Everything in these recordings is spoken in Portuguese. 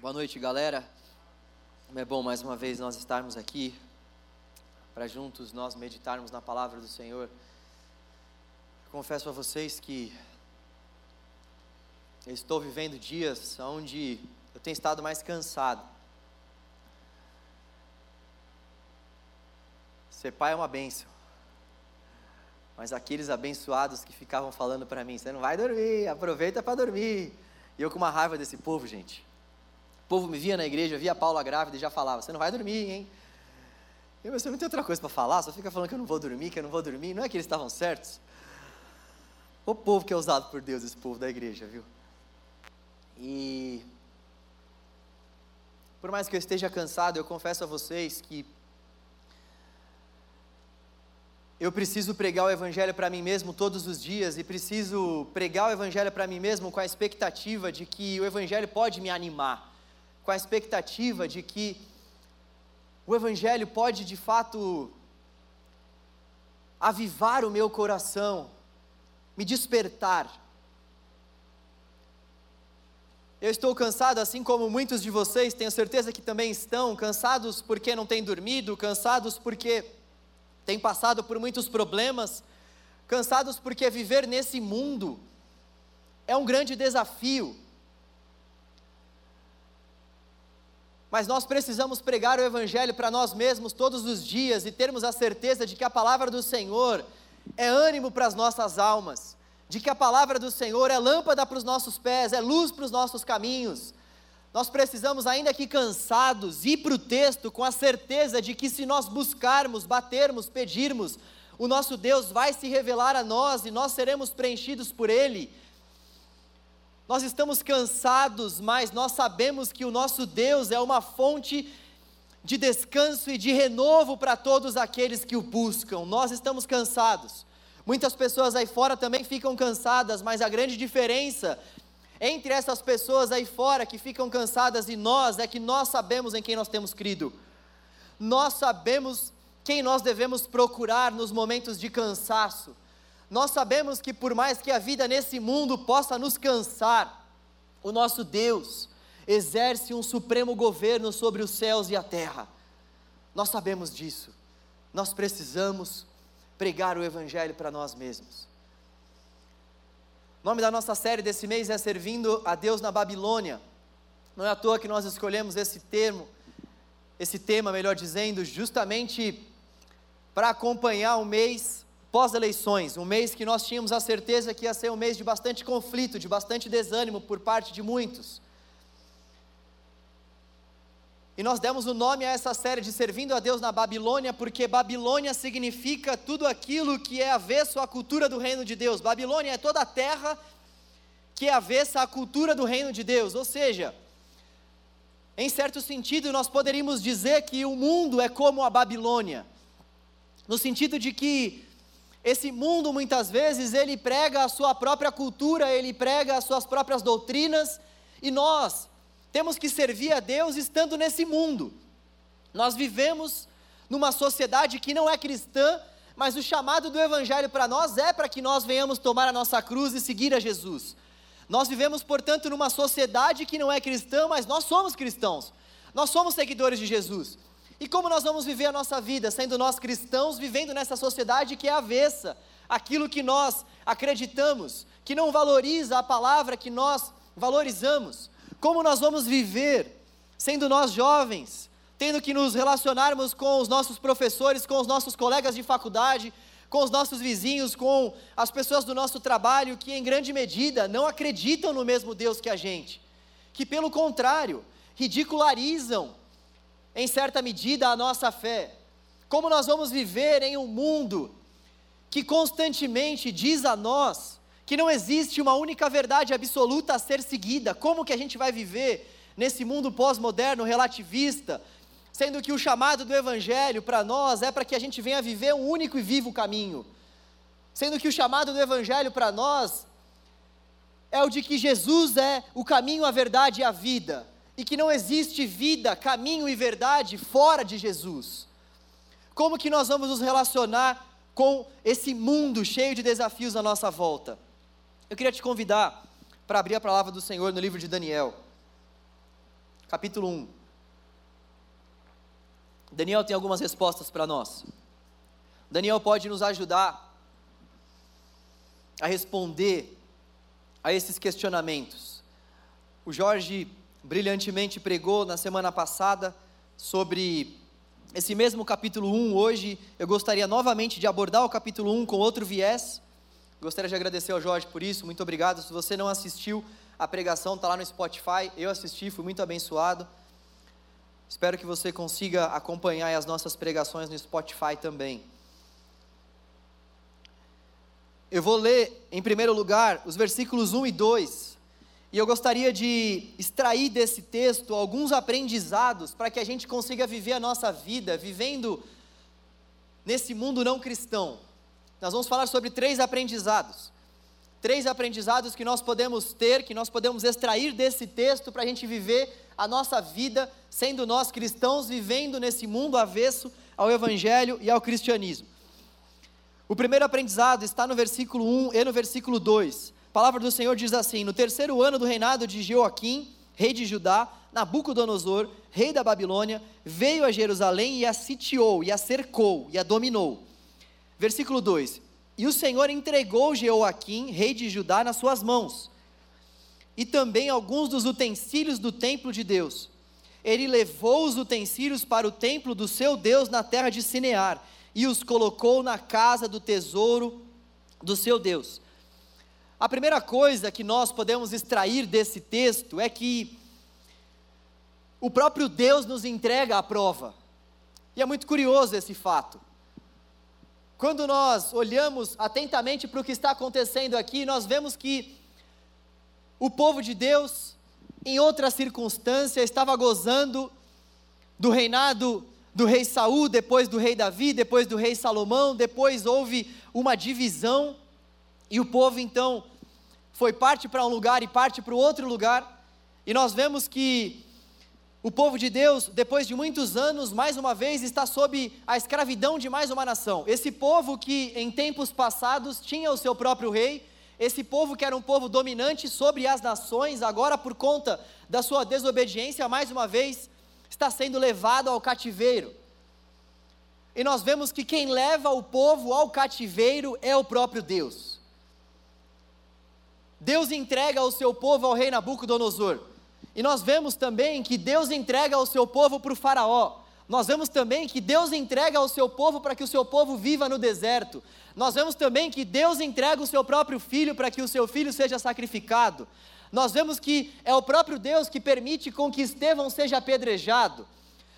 Boa noite, galera. Como é bom mais uma vez nós estarmos aqui para juntos nós meditarmos na palavra do Senhor. Confesso a vocês que eu estou vivendo dias onde eu tenho estado mais cansado. Ser pai é uma benção. Mas aqueles abençoados que ficavam falando para mim, você não vai dormir, aproveita para dormir. E eu com uma raiva desse povo, gente. O povo me via na igreja, via a Paula grávida e já falava: Você não vai dormir, hein? Eu, você não tem outra coisa para falar, só fica falando que eu não vou dormir, que eu não vou dormir. Não é que eles estavam certos? O povo que é usado por Deus, esse povo da igreja, viu? E. Por mais que eu esteja cansado, eu confesso a vocês que eu preciso pregar o Evangelho para mim mesmo todos os dias e preciso pregar o Evangelho para mim mesmo com a expectativa de que o Evangelho pode me animar com a expectativa de que o Evangelho pode de fato avivar o meu coração, me despertar. Eu estou cansado, assim como muitos de vocês, tenho certeza que também estão, cansados porque não têm dormido, cansados porque têm passado por muitos problemas, cansados porque viver nesse mundo é um grande desafio. Mas nós precisamos pregar o Evangelho para nós mesmos todos os dias e termos a certeza de que a palavra do Senhor é ânimo para as nossas almas, de que a palavra do Senhor é lâmpada para os nossos pés, é luz para os nossos caminhos. Nós precisamos, ainda que cansados, ir para o texto com a certeza de que se nós buscarmos, batermos, pedirmos, o nosso Deus vai se revelar a nós e nós seremos preenchidos por Ele nós estamos cansados, mas nós sabemos que o nosso Deus é uma fonte de descanso e de renovo para todos aqueles que o buscam. Nós estamos cansados. Muitas pessoas aí fora também ficam cansadas, mas a grande diferença entre essas pessoas aí fora que ficam cansadas e nós é que nós sabemos em quem nós temos crido. Nós sabemos quem nós devemos procurar nos momentos de cansaço. Nós sabemos que por mais que a vida nesse mundo possa nos cansar, o nosso Deus exerce um supremo governo sobre os céus e a terra. Nós sabemos disso. Nós precisamos pregar o Evangelho para nós mesmos. O nome da nossa série desse mês é Servindo a Deus na Babilônia. Não é à toa que nós escolhemos esse termo, esse tema, melhor dizendo, justamente para acompanhar o mês pós-eleições, um mês que nós tínhamos a certeza que ia ser um mês de bastante conflito, de bastante desânimo por parte de muitos. E nós demos o nome a essa série de Servindo a Deus na Babilônia, porque Babilônia significa tudo aquilo que é avesso à cultura do reino de Deus. Babilônia é toda a terra que é avessa à cultura do reino de Deus, ou seja, em certo sentido, nós poderíamos dizer que o mundo é como a Babilônia, no sentido de que esse mundo muitas vezes ele prega a sua própria cultura, ele prega as suas próprias doutrinas, e nós temos que servir a Deus estando nesse mundo. Nós vivemos numa sociedade que não é cristã, mas o chamado do evangelho para nós é para que nós venhamos tomar a nossa cruz e seguir a Jesus. Nós vivemos, portanto, numa sociedade que não é cristã, mas nós somos cristãos. Nós somos seguidores de Jesus. E como nós vamos viver a nossa vida, sendo nós cristãos, vivendo nessa sociedade que é avessa aquilo que nós acreditamos, que não valoriza a palavra que nós valorizamos? Como nós vamos viver, sendo nós jovens, tendo que nos relacionarmos com os nossos professores, com os nossos colegas de faculdade, com os nossos vizinhos, com as pessoas do nosso trabalho que, em grande medida, não acreditam no mesmo Deus que a gente, que, pelo contrário, ridicularizam em certa medida, a nossa fé. Como nós vamos viver em um mundo que constantemente diz a nós que não existe uma única verdade absoluta a ser seguida? Como que a gente vai viver nesse mundo pós-moderno relativista, sendo que o chamado do Evangelho para nós é para que a gente venha viver um único e vivo caminho, sendo que o chamado do Evangelho para nós é o de que Jesus é o caminho, a verdade e a vida e que não existe vida, caminho e verdade fora de Jesus. Como que nós vamos nos relacionar com esse mundo cheio de desafios à nossa volta? Eu queria te convidar para abrir a palavra do Senhor no livro de Daniel. capítulo 1. Daniel tem algumas respostas para nós. Daniel pode nos ajudar a responder a esses questionamentos. O Jorge brilhantemente pregou na semana passada sobre esse mesmo capítulo 1. Hoje eu gostaria novamente de abordar o capítulo 1 com outro viés. Gostaria de agradecer ao Jorge por isso, muito obrigado. Se você não assistiu a pregação, está lá no Spotify. Eu assisti, fui muito abençoado. Espero que você consiga acompanhar as nossas pregações no Spotify também. Eu vou ler, em primeiro lugar, os versículos 1 e 2. E eu gostaria de extrair desse texto alguns aprendizados para que a gente consiga viver a nossa vida vivendo nesse mundo não cristão. Nós vamos falar sobre três aprendizados. Três aprendizados que nós podemos ter, que nós podemos extrair desse texto para a gente viver a nossa vida, sendo nós cristãos, vivendo nesse mundo avesso ao Evangelho e ao cristianismo. O primeiro aprendizado está no versículo 1 e no versículo 2. A palavra do Senhor diz assim: No terceiro ano do reinado de Joaquim, rei de Judá, Nabucodonosor, rei da Babilônia, veio a Jerusalém e a sitiou, e a cercou, e a dominou. Versículo 2: E o Senhor entregou Jeoaquim, rei de Judá, nas suas mãos, e também alguns dos utensílios do templo de Deus. Ele levou os utensílios para o templo do seu Deus na terra de Sinear e os colocou na casa do tesouro do seu Deus. A primeira coisa que nós podemos extrair desse texto é que o próprio Deus nos entrega a prova. E é muito curioso esse fato. Quando nós olhamos atentamente para o que está acontecendo aqui, nós vemos que o povo de Deus, em outra circunstância, estava gozando do reinado do rei Saul, depois do rei Davi, depois do rei Salomão, depois houve uma divisão e o povo então foi parte para um lugar e parte para o outro lugar. E nós vemos que o povo de Deus, depois de muitos anos, mais uma vez está sob a escravidão de mais uma nação. Esse povo que em tempos passados tinha o seu próprio rei, esse povo que era um povo dominante sobre as nações, agora por conta da sua desobediência, mais uma vez está sendo levado ao cativeiro. E nós vemos que quem leva o povo ao cativeiro é o próprio Deus. Deus entrega o seu povo ao rei Nabucodonosor. E nós vemos também que Deus entrega o seu povo para o Faraó. Nós vemos também que Deus entrega o seu povo para que o seu povo viva no deserto. Nós vemos também que Deus entrega o seu próprio filho para que o seu filho seja sacrificado. Nós vemos que é o próprio Deus que permite com que Estevão seja apedrejado.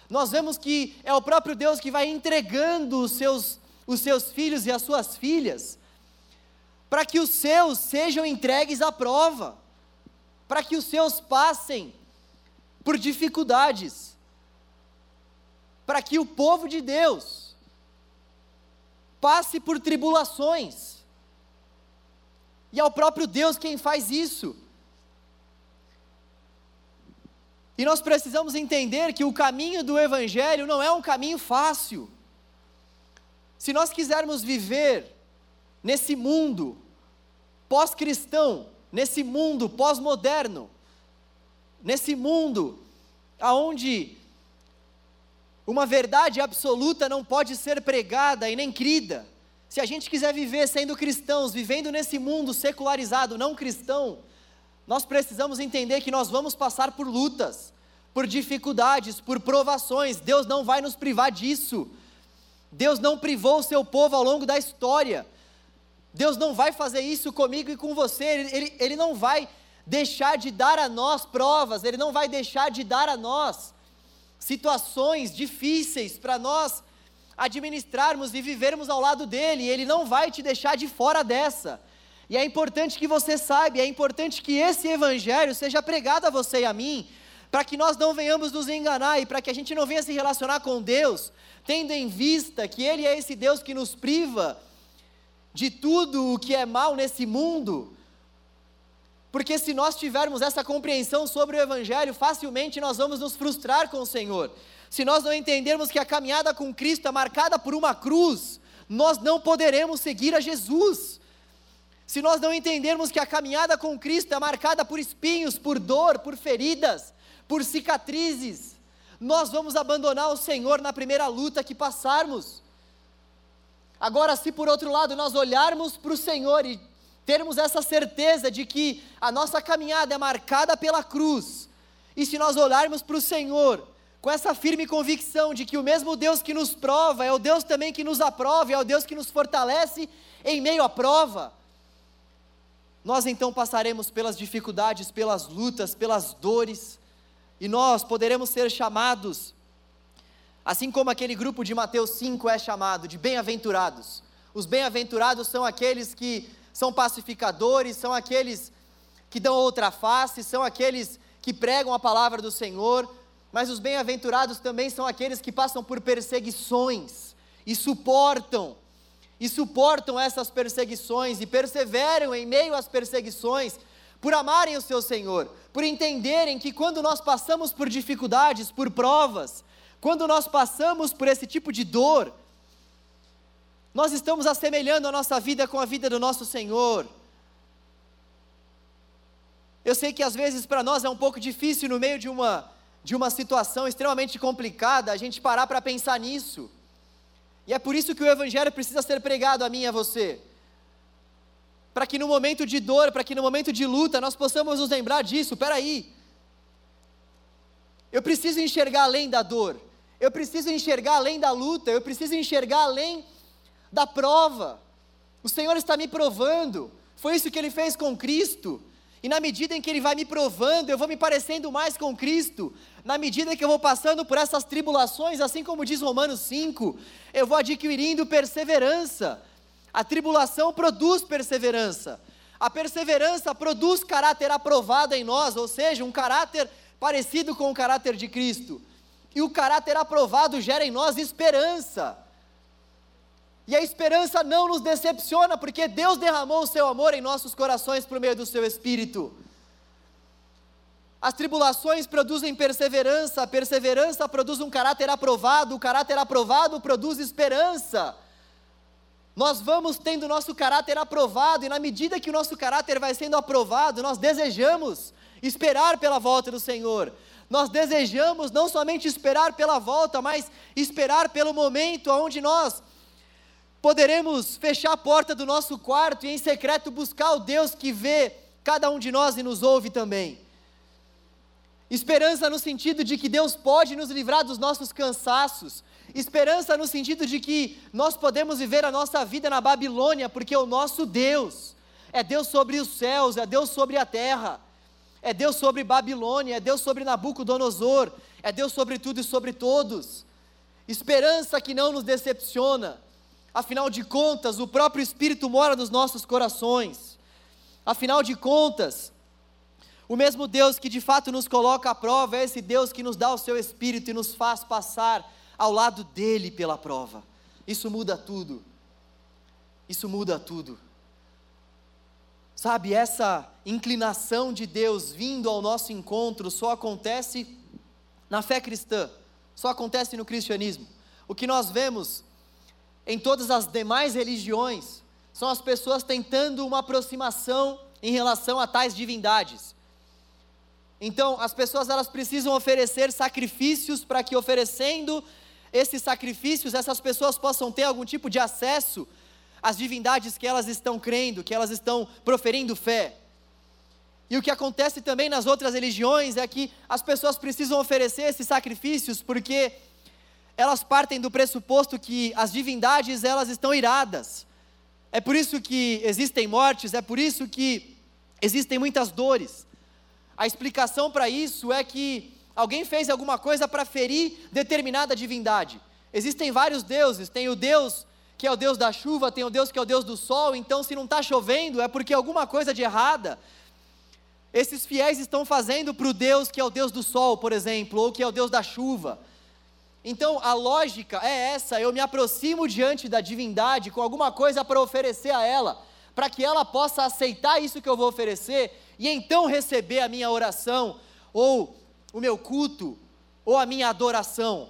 Nós vemos que é o próprio Deus que vai entregando os seus, os seus filhos e as suas filhas, para que os seus sejam entregues à prova, para que os seus passem por dificuldades, para que o povo de Deus passe por tribulações. E é o próprio Deus quem faz isso. E nós precisamos entender que o caminho do Evangelho não é um caminho fácil. Se nós quisermos viver nesse mundo pós-cristão, nesse mundo pós-moderno, nesse mundo aonde uma verdade absoluta não pode ser pregada e nem crida. Se a gente quiser viver sendo cristãos, vivendo nesse mundo secularizado, não cristão, nós precisamos entender que nós vamos passar por lutas, por dificuldades, por provações. Deus não vai nos privar disso. Deus não privou o seu povo ao longo da história. Deus não vai fazer isso comigo e com você. Ele, ele, ele não vai deixar de dar a nós provas, Ele não vai deixar de dar a nós situações difíceis para nós administrarmos e vivermos ao lado dele. Ele não vai te deixar de fora dessa. E é importante que você saiba, é importante que esse evangelho seja pregado a você e a mim, para que nós não venhamos nos enganar e para que a gente não venha se relacionar com Deus, tendo em vista que Ele é esse Deus que nos priva de tudo o que é mal nesse mundo. Porque se nós tivermos essa compreensão sobre o Evangelho, facilmente nós vamos nos frustrar com o Senhor. Se nós não entendermos que a caminhada com Cristo é marcada por uma cruz, nós não poderemos seguir a Jesus se nós não entendermos que a caminhada com Cristo é marcada por espinhos, por dor, por feridas, por cicatrizes. Nós vamos abandonar o Senhor na primeira luta que passarmos. Agora, se por outro lado nós olharmos para o Senhor e termos essa certeza de que a nossa caminhada é marcada pela cruz, e se nós olharmos para o Senhor com essa firme convicção de que o mesmo Deus que nos prova é o Deus também que nos aprova, é o Deus que nos fortalece em meio à prova, nós então passaremos pelas dificuldades, pelas lutas, pelas dores, e nós poderemos ser chamados, assim como aquele grupo de Mateus 5 é chamado, de bem-aventurados. Os bem-aventurados são aqueles que são pacificadores, são aqueles que dão outra face, são aqueles que pregam a palavra do Senhor, mas os bem-aventurados também são aqueles que passam por perseguições e suportam e suportam essas perseguições e perseveram em meio às perseguições, por amarem o seu Senhor, por entenderem que quando nós passamos por dificuldades, por provas, quando nós passamos por esse tipo de dor, nós estamos assemelhando a nossa vida com a vida do nosso Senhor. Eu sei que às vezes para nós é um pouco difícil, no meio de uma, de uma situação extremamente complicada, a gente parar para pensar nisso. E é por isso que o Evangelho precisa ser pregado a mim e a você. Para que no momento de dor, para que no momento de luta, nós possamos nos lembrar disso. Peraí. Eu preciso enxergar além da dor. Eu preciso enxergar além da luta. Eu preciso enxergar além da prova. O Senhor está me provando. Foi isso que Ele fez com Cristo. E na medida em que Ele vai me provando, eu vou me parecendo mais com Cristo. Na medida que eu vou passando por essas tribulações, assim como diz Romanos 5, eu vou adquirindo perseverança. A tribulação produz perseverança. A perseverança produz caráter aprovado em nós, ou seja, um caráter parecido com o caráter de Cristo. E o caráter aprovado gera em nós esperança. E a esperança não nos decepciona, porque Deus derramou o seu amor em nossos corações por meio do seu Espírito. As tribulações produzem perseverança, a perseverança produz um caráter aprovado, o caráter aprovado produz esperança. Nós vamos tendo nosso caráter aprovado, e na medida que o nosso caráter vai sendo aprovado, nós desejamos esperar pela volta do Senhor. Nós desejamos não somente esperar pela volta, mas esperar pelo momento onde nós poderemos fechar a porta do nosso quarto e em secreto buscar o Deus que vê cada um de nós e nos ouve também. Esperança no sentido de que Deus pode nos livrar dos nossos cansaços. Esperança no sentido de que nós podemos viver a nossa vida na Babilônia, porque o nosso Deus é Deus sobre os céus, é Deus sobre a terra, é Deus sobre Babilônia, é Deus sobre Nabucodonosor, é Deus sobre tudo e sobre todos. Esperança que não nos decepciona, Afinal de contas, o próprio Espírito mora nos nossos corações. Afinal de contas, o mesmo Deus que de fato nos coloca à prova é esse Deus que nos dá o seu Espírito e nos faz passar ao lado dele pela prova. Isso muda tudo. Isso muda tudo. Sabe, essa inclinação de Deus vindo ao nosso encontro só acontece na fé cristã, só acontece no cristianismo. O que nós vemos em todas as demais religiões são as pessoas tentando uma aproximação em relação a tais divindades. Então, as pessoas elas precisam oferecer sacrifícios para que oferecendo esses sacrifícios essas pessoas possam ter algum tipo de acesso às divindades que elas estão crendo, que elas estão proferindo fé. E o que acontece também nas outras religiões é que as pessoas precisam oferecer esses sacrifícios porque elas partem do pressuposto que as divindades elas estão iradas. É por isso que existem mortes, é por isso que existem muitas dores. A explicação para isso é que alguém fez alguma coisa para ferir determinada divindade. Existem vários deuses, tem o Deus que é o Deus da chuva, tem o Deus que é o Deus do sol, então se não está chovendo é porque alguma coisa de errada esses fiéis estão fazendo para o Deus que é o Deus do sol, por exemplo, ou que é o Deus da chuva. Então a lógica é essa: eu me aproximo diante da divindade com alguma coisa para oferecer a ela, para que ela possa aceitar isso que eu vou oferecer e então receber a minha oração, ou o meu culto, ou a minha adoração.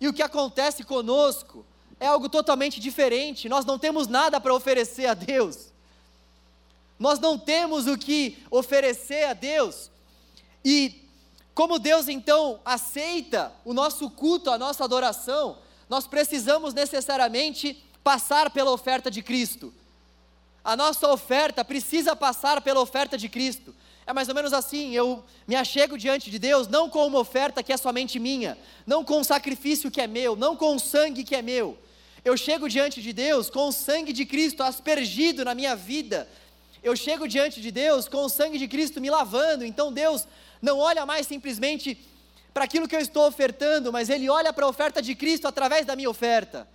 E o que acontece conosco é algo totalmente diferente, nós não temos nada para oferecer a Deus, nós não temos o que oferecer a Deus, e Como Deus então aceita o nosso culto, a nossa adoração, nós precisamos necessariamente passar pela oferta de Cristo. A nossa oferta precisa passar pela oferta de Cristo. É mais ou menos assim, eu me achego diante de Deus não com uma oferta que é somente minha, não com um sacrifício que é meu, não com o sangue que é meu. Eu chego diante de Deus com o sangue de Cristo aspergido na minha vida. Eu chego diante de Deus com o sangue de Cristo me lavando. Então Deus não olha mais simplesmente para aquilo que eu estou ofertando, mas Ele olha para a oferta de Cristo através da minha oferta.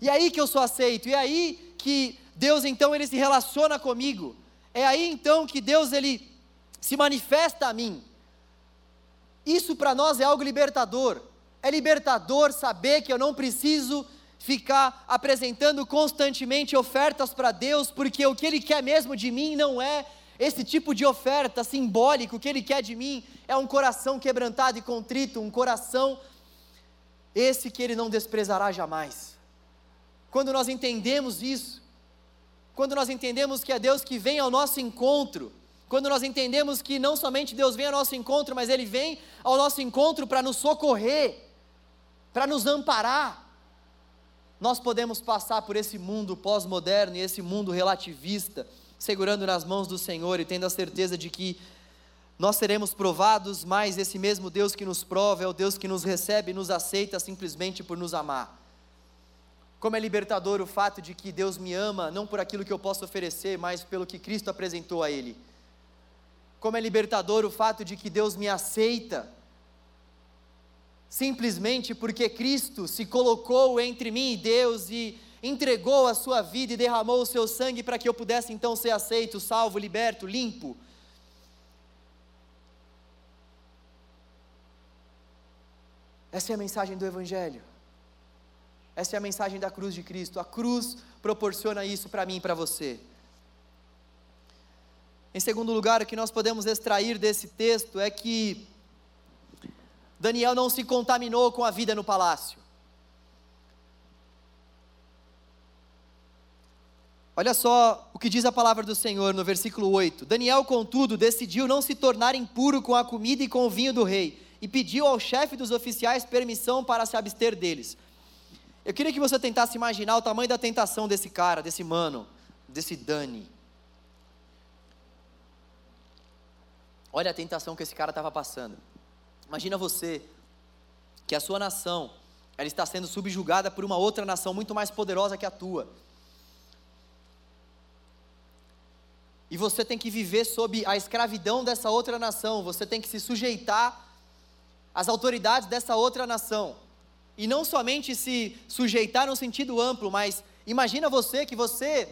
E é aí que eu sou aceito, e é aí que Deus então ele se relaciona comigo. É aí então que Deus ele se manifesta a mim. Isso para nós é algo libertador. É libertador saber que eu não preciso ficar apresentando constantemente ofertas para Deus, porque o que Ele quer mesmo de mim não é esse tipo de oferta simbólica, o que Ele quer de mim é um coração quebrantado e contrito, um coração esse que Ele não desprezará jamais. Quando nós entendemos isso, quando nós entendemos que é Deus que vem ao nosso encontro, quando nós entendemos que não somente Deus vem ao nosso encontro, mas Ele vem ao nosso encontro para nos socorrer, para nos amparar, nós podemos passar por esse mundo pós-moderno e esse mundo relativista, segurando nas mãos do Senhor e tendo a certeza de que nós seremos provados, mas esse mesmo Deus que nos prova é o Deus que nos recebe e nos aceita simplesmente por nos amar. Como é libertador o fato de que Deus me ama, não por aquilo que eu posso oferecer, mas pelo que Cristo apresentou a Ele. Como é libertador o fato de que Deus me aceita, simplesmente porque Cristo se colocou entre mim e Deus e entregou a sua vida e derramou o seu sangue para que eu pudesse então ser aceito, salvo, liberto, limpo. Essa é a mensagem do Evangelho. Essa é a mensagem da cruz de Cristo. A cruz proporciona isso para mim e para você. Em segundo lugar, o que nós podemos extrair desse texto é que Daniel não se contaminou com a vida no palácio. Olha só o que diz a palavra do Senhor no versículo 8: Daniel, contudo, decidiu não se tornar impuro com a comida e com o vinho do rei, e pediu ao chefe dos oficiais permissão para se abster deles. Eu queria que você tentasse imaginar o tamanho da tentação desse cara, desse mano, desse Dani. Olha a tentação que esse cara estava passando. Imagina você que a sua nação ela está sendo subjugada por uma outra nação muito mais poderosa que a tua. E você tem que viver sob a escravidão dessa outra nação, você tem que se sujeitar às autoridades dessa outra nação e não somente se sujeitar no sentido amplo, mas imagina você que você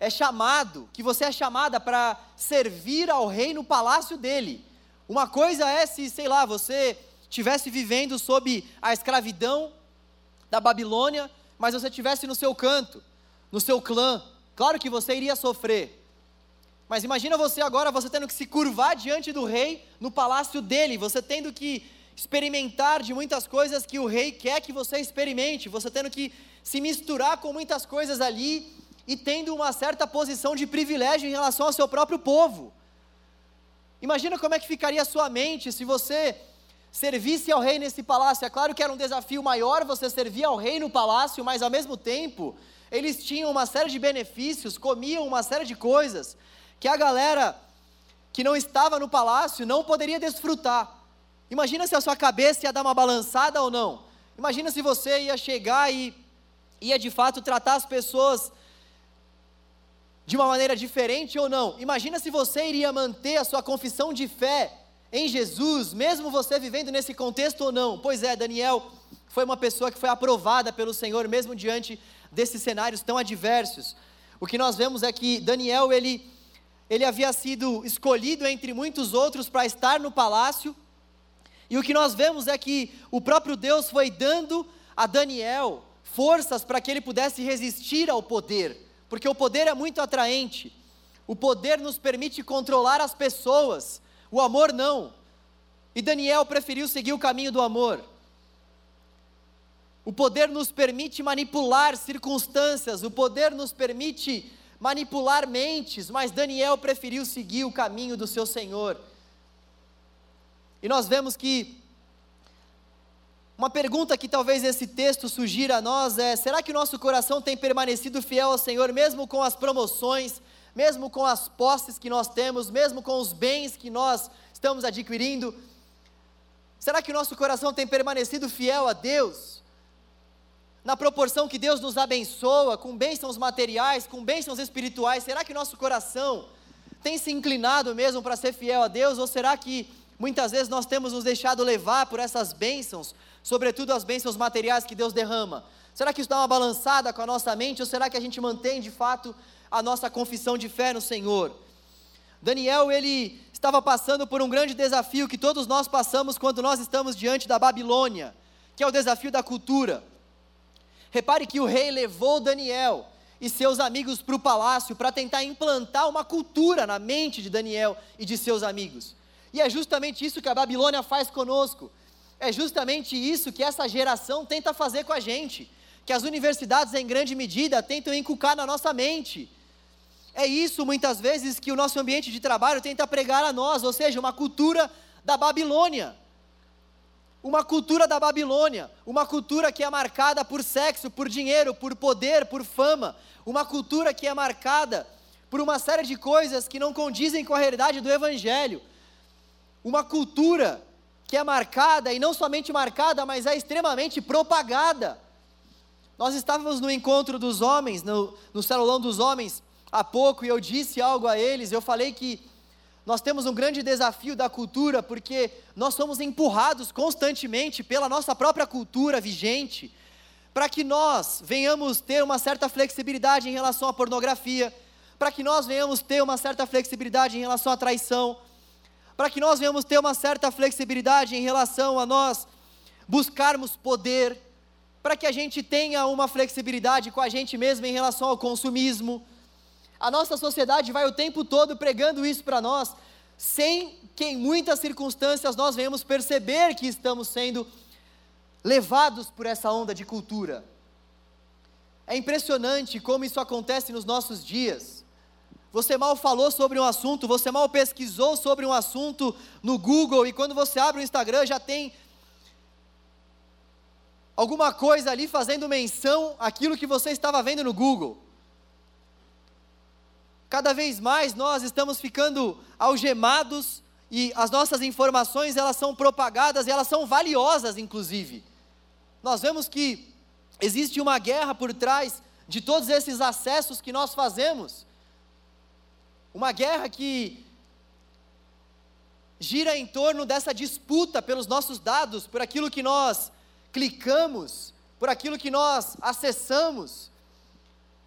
é chamado, que você é chamada para servir ao rei no palácio dele. Uma coisa é se, sei lá, você estivesse vivendo sob a escravidão da Babilônia, mas você estivesse no seu canto, no seu clã. Claro que você iria sofrer. Mas imagina você agora, você tendo que se curvar diante do rei no palácio dele, você tendo que experimentar de muitas coisas que o rei quer que você experimente, você tendo que se misturar com muitas coisas ali e tendo uma certa posição de privilégio em relação ao seu próprio povo. Imagina como é que ficaria a sua mente se você servisse ao rei nesse palácio. É claro que era um desafio maior você servir ao rei no palácio, mas ao mesmo tempo, eles tinham uma série de benefícios, comiam uma série de coisas que a galera que não estava no palácio não poderia desfrutar. Imagina se a sua cabeça ia dar uma balançada ou não. Imagina se você ia chegar e ia de fato tratar as pessoas de uma maneira diferente ou não. Imagina se você iria manter a sua confissão de fé em Jesus, mesmo você vivendo nesse contexto ou não. Pois é, Daniel foi uma pessoa que foi aprovada pelo Senhor, mesmo diante desses cenários tão adversos. O que nós vemos é que Daniel, ele, ele havia sido escolhido entre muitos outros para estar no palácio, e o que nós vemos é que o próprio Deus foi dando a Daniel forças para que ele pudesse resistir ao poder, porque o poder é muito atraente. O poder nos permite controlar as pessoas, o amor não. E Daniel preferiu seguir o caminho do amor. O poder nos permite manipular circunstâncias, o poder nos permite manipular mentes, mas Daniel preferiu seguir o caminho do seu Senhor. E nós vemos que uma pergunta que talvez esse texto sugira a nós é: será que o nosso coração tem permanecido fiel ao Senhor, mesmo com as promoções, mesmo com as posses que nós temos, mesmo com os bens que nós estamos adquirindo? Será que o nosso coração tem permanecido fiel a Deus? Na proporção que Deus nos abençoa, com bênçãos materiais, com bênçãos espirituais, será que o nosso coração tem se inclinado mesmo para ser fiel a Deus? Ou será que muitas vezes nós temos nos deixado levar por essas bênçãos, sobretudo as bênçãos materiais que Deus derrama? Será que isso dá uma balançada com a nossa mente? Ou será que a gente mantém de fato a nossa confissão de fé no Senhor? Daniel, ele estava passando por um grande desafio que todos nós passamos quando nós estamos diante da Babilônia, que é o desafio da cultura. Repare que o rei levou Daniel e seus amigos para o palácio para tentar implantar uma cultura na mente de Daniel e de seus amigos. E é justamente isso que a Babilônia faz conosco. É justamente isso que essa geração tenta fazer com a gente, que as universidades, em grande medida, tentam inculcar na nossa mente. É isso, muitas vezes, que o nosso ambiente de trabalho tenta pregar a nós, ou seja, uma cultura da Babilônia. Uma cultura da Babilônia, uma cultura que é marcada por sexo, por dinheiro, por poder, por fama, uma cultura que é marcada por uma série de coisas que não condizem com a realidade do Evangelho, uma cultura que é marcada, e não somente marcada, mas é extremamente propagada. Nós estávamos no encontro dos homens, no, no dos homens, há pouco, e eu disse algo a eles, eu falei que nós temos um grande desafio da cultura, porque nós somos empurrados constantemente pela nossa própria cultura vigente, para que nós venhamos ter uma certa flexibilidade em relação à pornografia, para que nós venhamos ter uma certa flexibilidade em relação à traição, para que nós venhamos ter uma certa flexibilidade em relação a nós buscarmos poder, para que a gente tenha uma flexibilidade com a gente mesmo em relação ao consumismo. A nossa sociedade vai o tempo todo pregando isso para nós, sem que em muitas circunstâncias nós venhamos perceber que estamos sendo levados por essa onda de cultura. É impressionante como isso acontece nos nossos dias. Você mal falou sobre um assunto, você mal pesquisou sobre um assunto no Google e quando você abre o Instagram já tem alguma coisa ali fazendo menção àquilo que você estava vendo no Google. Cada vez mais nós estamos ficando algemados e as nossas informações elas são propagadas e elas são valiosas inclusive. Nós vemos que existe uma guerra por trás de todos esses acessos que nós fazemos. Uma guerra que gira em torno dessa disputa pelos nossos dados, por aquilo que nós clicamos, por aquilo que nós acessamos.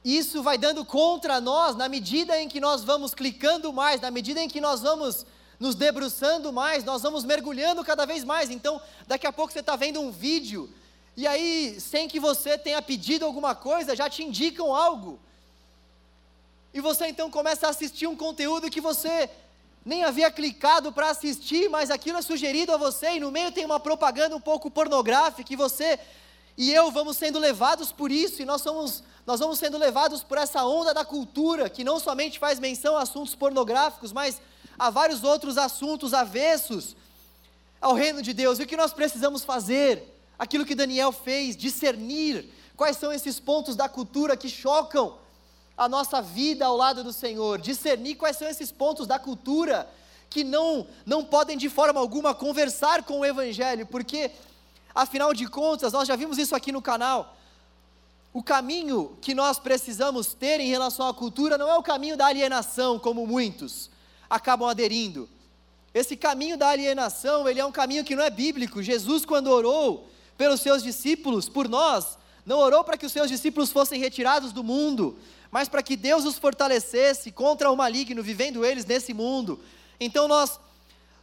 Isso vai dando contra nós na medida em que nós vamos clicando mais, na medida em que nós vamos nos debruçando mais, nós vamos mergulhando cada vez mais. Então, daqui a pouco você está vendo um vídeo, e aí, sem que você tenha pedido alguma coisa, já te indicam algo. E você então começa a assistir um conteúdo que você nem havia clicado para assistir, mas aquilo é sugerido a você, e no meio tem uma propaganda um pouco pornográfica, e você e eu vamos sendo levados por isso, e nós somos nós vamos sendo levados por essa onda da cultura, que não somente faz menção a assuntos pornográficos, mas a vários outros assuntos avessos ao reino de Deus. E o que nós precisamos fazer? Aquilo que Daniel fez, discernir quais são esses pontos da cultura que chocam a nossa vida ao lado do Senhor, discernir quais são esses pontos da cultura que não não podem de forma alguma conversar com o evangelho, porque afinal de contas, nós já vimos isso aqui no canal. O caminho que nós precisamos ter em relação à cultura não é o caminho da alienação, como muitos acabam aderindo. Esse caminho da alienação, ele é um caminho que não é bíblico. Jesus, quando orou pelos seus discípulos, por nós, não orou para que os seus discípulos fossem retirados do mundo, mas para que Deus os fortalecesse contra o maligno, vivendo eles nesse mundo. Então nós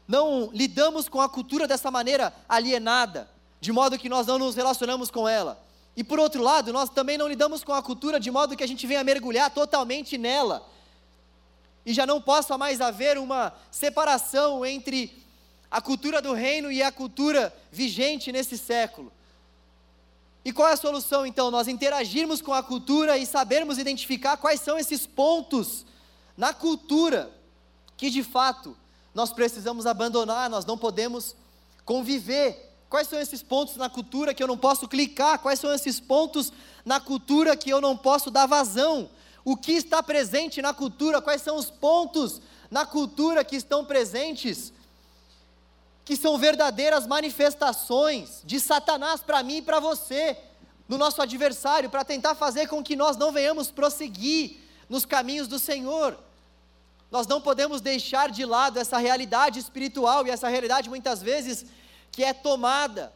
não lidamos com a cultura dessa maneira alienada, de modo que nós não nos relacionamos com ela. E por outro lado, nós também não lidamos com a cultura de modo que a gente venha mergulhar totalmente nela. E já não possa mais haver uma separação entre a cultura do reino e a cultura vigente nesse século. E qual é a solução então? Nós interagirmos com a cultura e sabermos identificar quais são esses pontos na cultura que de fato nós precisamos abandonar, nós não podemos conviver. Quais são esses pontos na cultura que eu não posso clicar? Quais são esses pontos na cultura que eu não posso dar vazão? O que está presente na cultura? Quais são os pontos na cultura que estão presentes? Que são verdadeiras manifestações de Satanás para mim e para você, no nosso adversário, para tentar fazer com que nós não venhamos prosseguir nos caminhos do Senhor. Nós não podemos deixar de lado essa realidade espiritual e essa realidade muitas vezes que é tomada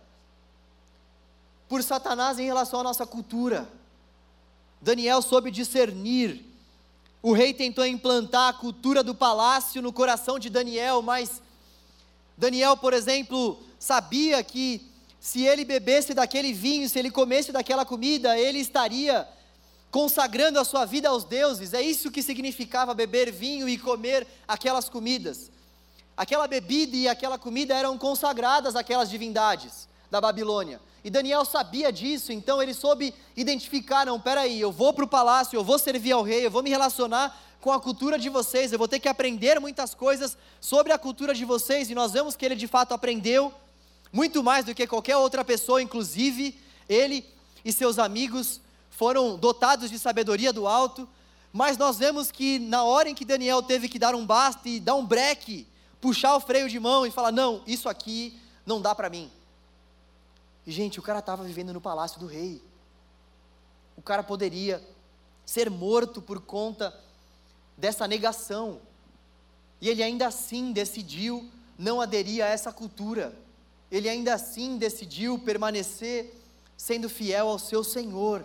por Satanás em relação à nossa cultura. Daniel soube discernir. O rei tentou implantar a cultura do palácio no coração de Daniel, mas Daniel, por exemplo, sabia que se ele bebesse daquele vinho, se ele comesse daquela comida, ele estaria consagrando a sua vida aos deuses. É isso que significava beber vinho e comer aquelas comidas. Aquela bebida e aquela comida eram consagradas àquelas divindades da Babilônia. E Daniel sabia disso, então ele soube identificar: não, peraí, eu vou para o palácio, eu vou servir ao rei, eu vou me relacionar com a cultura de vocês, eu vou ter que aprender muitas coisas sobre a cultura de vocês, e nós vemos que ele de fato aprendeu muito mais do que qualquer outra pessoa, inclusive ele e seus amigos foram dotados de sabedoria do alto, mas nós vemos que na hora em que Daniel teve que dar um basta e dar um breque, puxar o freio de mão e falar: não, isso aqui não dá para mim. E, gente, o cara estava vivendo no palácio do rei. O cara poderia ser morto por conta dessa negação. E ele ainda assim decidiu não aderir a essa cultura. Ele ainda assim decidiu permanecer sendo fiel ao seu Senhor.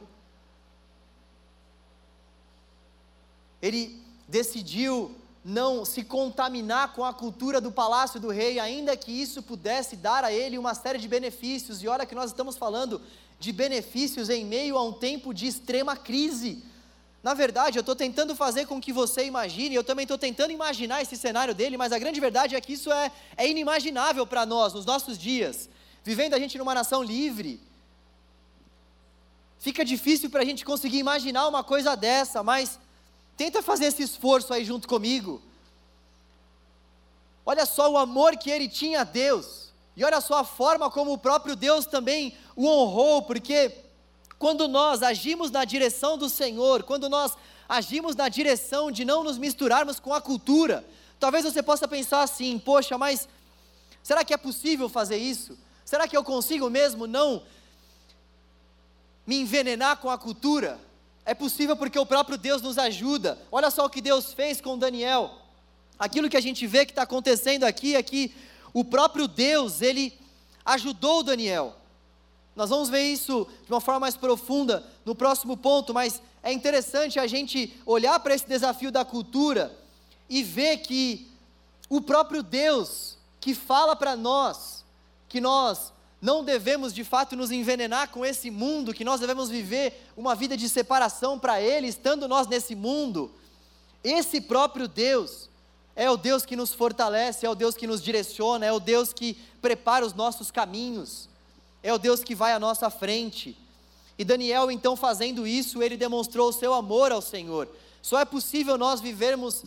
ele decidiu não se contaminar com a cultura do palácio do rei, ainda que isso pudesse dar a ele uma série de benefícios. E olha que nós estamos falando de benefícios em meio a um tempo de extrema crise. Na verdade, eu estou tentando fazer com que você imagine, eu também estou tentando imaginar esse cenário dele, mas a grande verdade é que isso é, é inimaginável para nós, nos nossos dias. Vivendo a gente numa nação livre, fica difícil para a gente conseguir imaginar uma coisa dessa, mas Tenta fazer esse esforço aí junto comigo. Olha só o amor que ele tinha a Deus. E olha só a forma como o próprio Deus também o honrou, porque quando nós agimos na direção do Senhor, quando nós agimos na direção de não nos misturarmos com a cultura, talvez você possa pensar assim: poxa, mas será que é possível fazer isso? Será que eu consigo mesmo não me envenenar com a cultura? É possível porque o próprio Deus nos ajuda. Olha só o que Deus fez com Daniel. Aquilo que a gente vê que está acontecendo aqui é que o próprio Deus, ele ajudou Daniel. Nós vamos ver isso de uma forma mais profunda no próximo ponto, mas é interessante a gente olhar para esse desafio da cultura e ver que o próprio Deus que fala para nós que nós não devemos de fato nos envenenar com esse mundo, que nós devemos viver uma vida de separação para Ele, estando nós nesse mundo. Esse próprio Deus é o Deus que nos fortalece, é o Deus que nos direciona, é o Deus que prepara os nossos caminhos, é o Deus que vai à nossa frente. E Daniel, então, fazendo isso, ele demonstrou o seu amor ao Senhor. Só é possível nós vivermos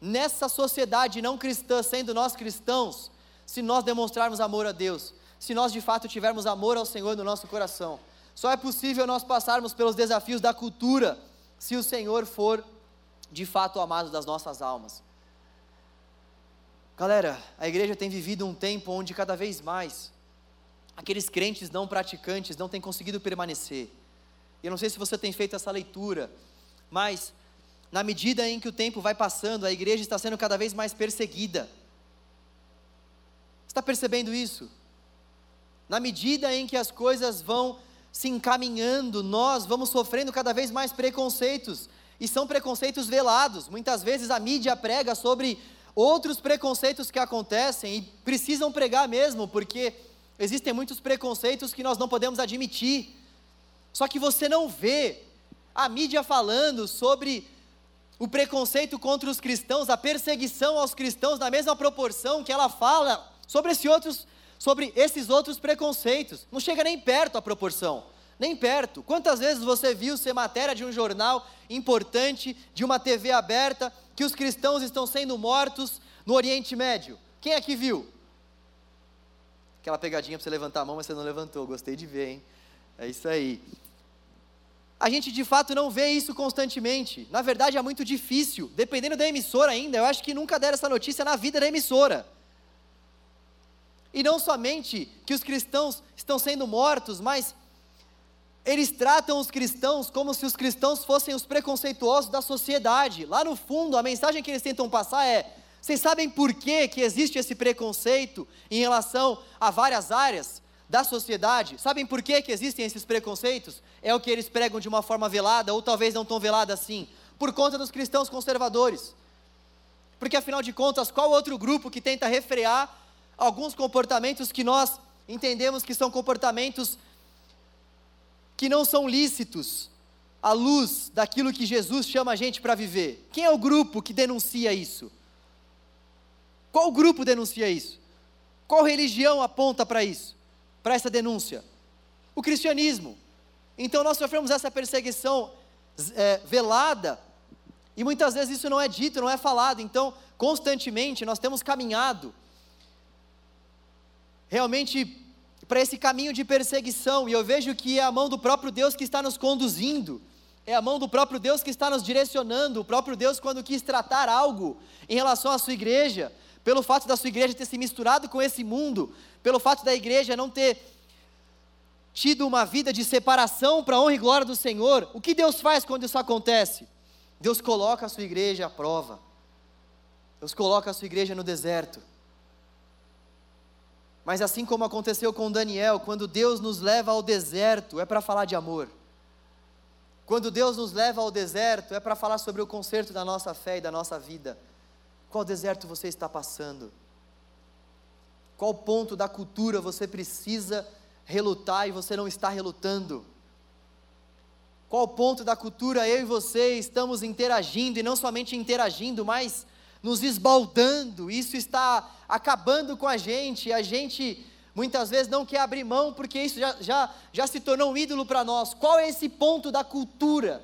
nessa sociedade não cristã, sendo nós cristãos, se nós demonstrarmos amor a Deus se nós de fato tivermos amor ao Senhor no nosso coração. Só é possível nós passarmos pelos desafios da cultura se o Senhor for de fato amado das nossas almas. Galera, a igreja tem vivido um tempo onde cada vez mais aqueles crentes não praticantes não têm conseguido permanecer. Eu não sei se você tem feito essa leitura, mas na medida em que o tempo vai passando, a igreja está sendo cada vez mais perseguida. Está percebendo isso? Na medida em que as coisas vão se encaminhando, nós vamos sofrendo cada vez mais preconceitos, e são preconceitos velados. Muitas vezes a mídia prega sobre outros preconceitos que acontecem e precisam pregar mesmo, porque existem muitos preconceitos que nós não podemos admitir. Só que você não vê a mídia falando sobre o preconceito contra os cristãos, a perseguição aos cristãos na mesma proporção que ela fala sobre esses outros sobre esses outros preconceitos. Não chega nem perto a proporção, nem perto. Quantas vezes você viu ser matéria de um jornal importante, de uma TV aberta, que os cristãos estão sendo mortos no Oriente Médio? Quem aqui viu? Aquela pegadinha para você levantar a mão, mas você não levantou. Gostei de ver, hein? É isso aí. A gente de fato não vê isso constantemente. Na verdade, é muito difícil. Dependendo da emissora ainda, eu acho que nunca deram essa notícia na vida da emissora. E não somente que os cristãos estão sendo mortos, mas eles tratam os cristãos como se os cristãos fossem os preconceituosos da sociedade. Lá no fundo, a mensagem que eles tentam passar é: vocês sabem por que, que existe esse preconceito em relação a várias áreas da sociedade? Sabem por que, que existem esses preconceitos? É o que eles pregam de uma forma velada, ou talvez não tão velada assim, por conta dos cristãos conservadores. Porque afinal de contas, qual outro grupo que tenta refrear alguns comportamentos que nós entendemos que são comportamentos que não são lícitos à luz daquilo que Jesus chama a gente para viver? Quem é o grupo que denuncia isso? Qual grupo denuncia isso? Qual religião aponta para isso? Para essa denúncia? O cristianismo. Então nós sofremos essa perseguição é, velada e muitas vezes isso não é dito, não é falado. Então, constantemente nós temos caminhado realmente para esse caminho de perseguição, e eu vejo que é a mão do próprio Deus que está nos conduzindo, é a mão do próprio Deus que está nos direcionando, o próprio Deus, quando quis tratar algo em relação à sua igreja, pelo fato da sua igreja ter se misturado com esse mundo, pelo fato da igreja não ter tido uma vida de separação para a honra e glória do Senhor, o que Deus faz quando isso acontece? Deus coloca a sua igreja à prova, Deus coloca a sua igreja no deserto. Mas assim como aconteceu com Daniel, quando Deus nos leva ao deserto, é para falar de amor. Quando Deus nos leva ao deserto, é para falar sobre o conserto da nossa fé e da nossa vida. Qual deserto você está passando? Qual ponto da cultura você precisa relutar e você não está relutando? Qual ponto da cultura eu e você estamos interagindo e não somente interagindo, mas nos esbaldando, isso está acabando com a gente, a gente muitas vezes não quer abrir mão porque isso já, já, já se tornou um ídolo para nós. Qual é esse ponto da cultura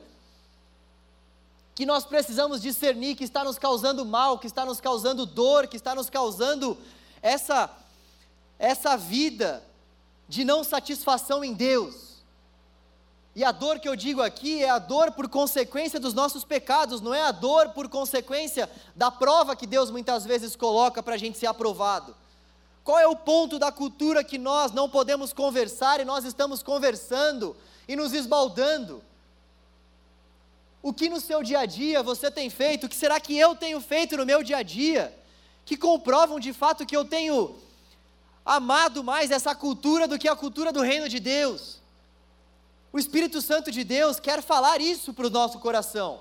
que nós precisamos discernir que está nos causando mal, que está nos causando dor, que está nos causando essa, essa vida de não satisfação em Deus? E a dor que eu digo aqui é a dor por consequência dos nossos pecados, não é a dor por consequência da prova que Deus muitas vezes coloca para a gente ser aprovado. Qual é o ponto da cultura que nós não podemos conversar e nós estamos conversando e nos esbaldando? O que no seu dia a dia você tem feito? O que será que eu tenho feito no meu dia a dia? Que comprovam de fato que eu tenho amado mais essa cultura do que a cultura do reino de Deus. O Espírito Santo de Deus quer falar isso para o nosso coração.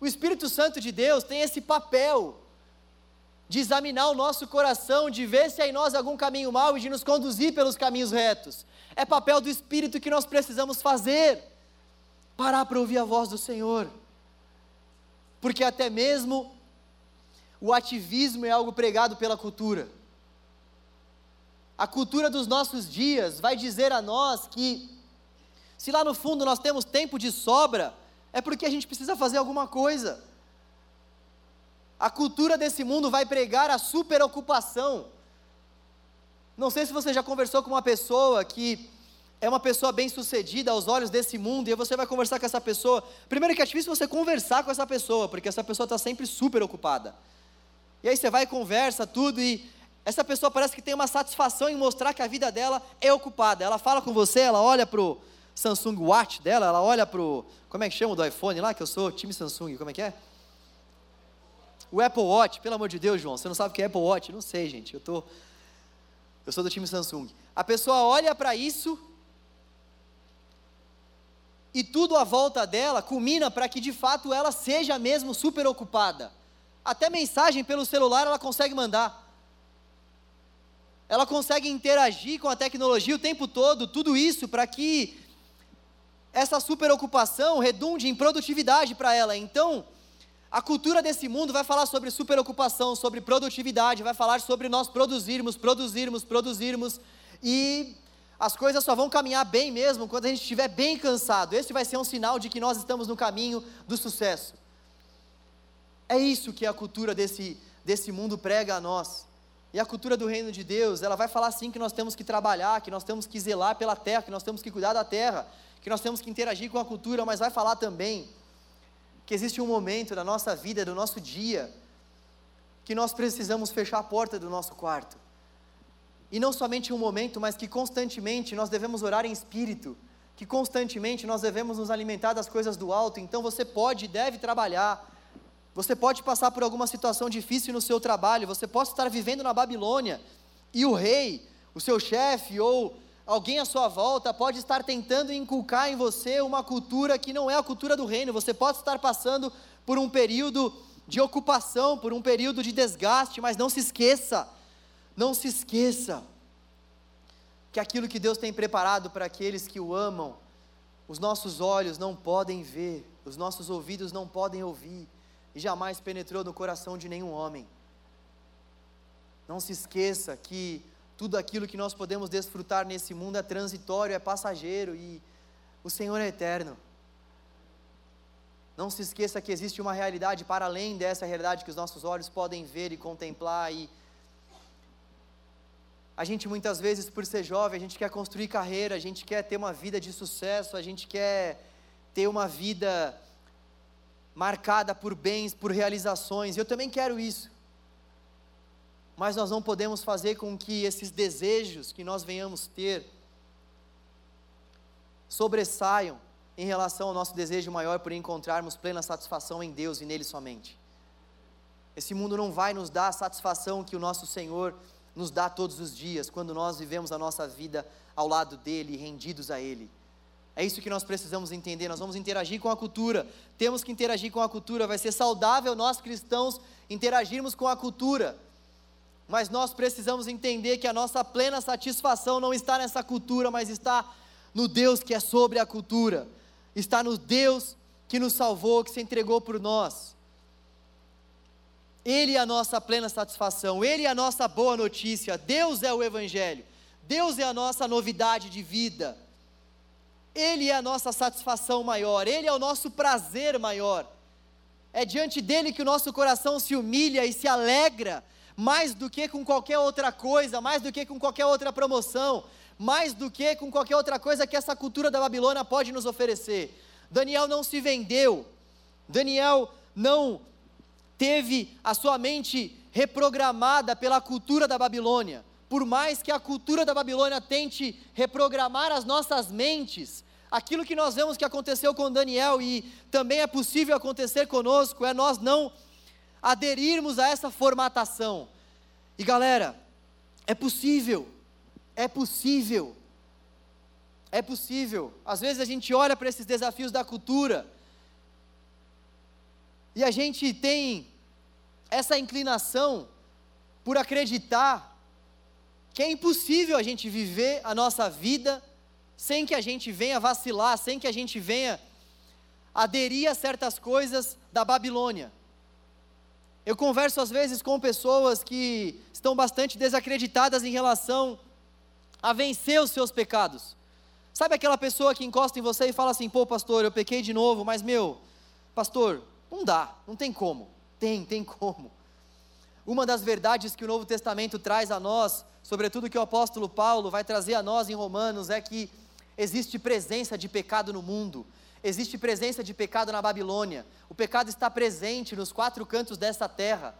O Espírito Santo de Deus tem esse papel de examinar o nosso coração, de ver se há em nós algum caminho mau e de nos conduzir pelos caminhos retos. É papel do Espírito que nós precisamos fazer. Parar para ouvir a voz do Senhor. Porque até mesmo o ativismo é algo pregado pela cultura. A cultura dos nossos dias vai dizer a nós que se lá no fundo nós temos tempo de sobra, é porque a gente precisa fazer alguma coisa. A cultura desse mundo vai pregar a superocupação. Não sei se você já conversou com uma pessoa que é uma pessoa bem-sucedida aos olhos desse mundo, e aí você vai conversar com essa pessoa. Primeiro que é difícil você conversar com essa pessoa, porque essa pessoa está sempre super ocupada. E aí você vai e conversa tudo, e essa pessoa parece que tem uma satisfação em mostrar que a vida dela é ocupada. Ela fala com você, ela olha para o Samsung Watch dela, ela olha pro, como é que chama do iPhone lá, que eu sou time Samsung, como é que é? O Apple Watch, pelo amor de Deus, João, você não sabe o que é Apple Watch? Não sei, gente, eu tô, eu sou do time Samsung. A pessoa olha para isso e tudo à volta dela culmina para que de fato ela seja mesmo super ocupada. Até mensagem pelo celular ela consegue mandar. Ela consegue interagir com a tecnologia o tempo todo, tudo isso para que essa superocupação redunde em produtividade para ela. Então, a cultura desse mundo vai falar sobre superocupação, sobre produtividade, vai falar sobre nós produzirmos, produzirmos, produzirmos, e as coisas só vão caminhar bem mesmo quando a gente estiver bem cansado. Esse vai ser um sinal de que nós estamos no caminho do sucesso. É isso que a cultura desse, desse mundo prega a nós. E a cultura do reino de Deus, ela vai falar sim que nós temos que trabalhar, que nós temos que zelar pela terra, que nós temos que cuidar da terra, que nós temos que interagir com a cultura, mas vai falar também que existe um momento na nossa vida, do nosso dia, que nós precisamos fechar a porta do nosso quarto. E não somente um momento, mas que constantemente nós devemos orar em espírito, que constantemente nós devemos nos alimentar das coisas do alto. Então você pode e deve trabalhar. Você pode passar por alguma situação difícil no seu trabalho, você pode estar vivendo na Babilônia e o rei, o seu chefe ou alguém à sua volta pode estar tentando inculcar em você uma cultura que não é a cultura do reino. Você pode estar passando por um período de ocupação, por um período de desgaste, mas não se esqueça, não se esqueça que aquilo que Deus tem preparado para aqueles que o amam, os nossos olhos não podem ver, os nossos ouvidos não podem ouvir, e jamais penetrou no coração de nenhum homem. Não se esqueça que tudo aquilo que nós podemos desfrutar nesse mundo é transitório, é passageiro e o Senhor é eterno. Não se esqueça que existe uma realidade para além dessa realidade que os nossos olhos podem ver e contemplar. E a gente muitas vezes, por ser jovem, a gente quer construir carreira, a gente quer ter uma vida de sucesso, a gente quer ter uma vida marcada por bens, por realizações. Eu também quero isso. Mas nós não podemos fazer com que esses desejos que nós venhamos ter sobressaiam em relação ao nosso desejo maior por encontrarmos plena satisfação em Deus e nele somente. Esse mundo não vai nos dar a satisfação que o nosso Senhor nos dá todos os dias, quando nós vivemos a nossa vida ao lado dele, rendidos a ele. É isso que nós precisamos entender. Nós vamos interagir com a cultura. Temos que interagir com a cultura. Vai ser saudável nós cristãos interagirmos com a cultura. Mas nós precisamos entender que a nossa plena satisfação não está nessa cultura, mas está no Deus que é sobre a cultura está no Deus que nos salvou, que se entregou por nós. Ele é a nossa plena satisfação, Ele é a nossa boa notícia, Deus é o Evangelho, Deus é a nossa novidade de vida, Ele é a nossa satisfação maior, Ele é o nosso prazer maior. É diante dele que o nosso coração se humilha e se alegra, mais do que com qualquer outra coisa, mais do que com qualquer outra promoção, mais do que com qualquer outra coisa que essa cultura da Babilônia pode nos oferecer. Daniel não se vendeu, Daniel não teve a sua mente reprogramada pela cultura da Babilônia. Por mais que a cultura da Babilônia tente reprogramar as nossas mentes, aquilo que nós vemos que aconteceu com Daniel e também é possível acontecer conosco é nós não aderirmos a essa formatação. E galera, é possível é possível. É possível. Às vezes a gente olha para esses desafios da cultura e a gente tem essa inclinação por acreditar que é impossível a gente viver a nossa vida sem que a gente venha vacilar, sem que a gente venha aderir a certas coisas da Babilônia. Eu converso às vezes com pessoas que estão bastante desacreditadas em relação a vencer os seus pecados. Sabe aquela pessoa que encosta em você e fala assim: pô, pastor, eu pequei de novo, mas meu, pastor, não dá, não tem como. Tem, tem como. Uma das verdades que o Novo Testamento traz a nós, sobretudo que o apóstolo Paulo vai trazer a nós em Romanos, é que existe presença de pecado no mundo, existe presença de pecado na Babilônia, o pecado está presente nos quatro cantos dessa terra,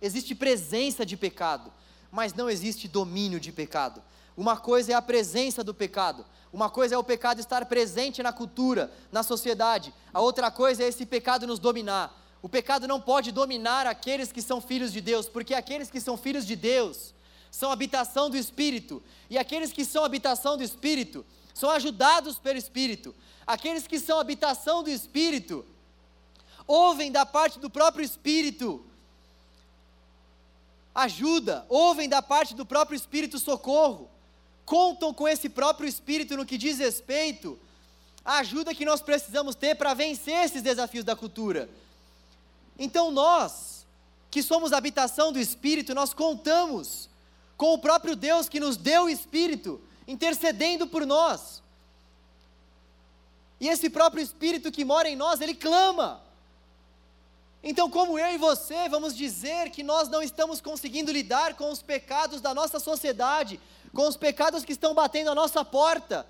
existe presença de pecado, mas não existe domínio de pecado. Uma coisa é a presença do pecado, uma coisa é o pecado estar presente na cultura, na sociedade, a outra coisa é esse pecado nos dominar. O pecado não pode dominar aqueles que são filhos de Deus, porque aqueles que são filhos de Deus são habitação do Espírito, e aqueles que são habitação do Espírito são ajudados pelo Espírito. Aqueles que são habitação do Espírito ouvem da parte do próprio Espírito ajuda, ouvem da parte do próprio Espírito socorro contam com esse próprio Espírito no que diz respeito à ajuda que nós precisamos ter para vencer esses desafios da cultura. Então nós, que somos habitação do Espírito, nós contamos com o próprio Deus que nos deu o Espírito, intercedendo por nós. E esse próprio Espírito que mora em nós, ele clama. Então, como eu e você vamos dizer que nós não estamos conseguindo lidar com os pecados da nossa sociedade, com os pecados que estão batendo a nossa porta?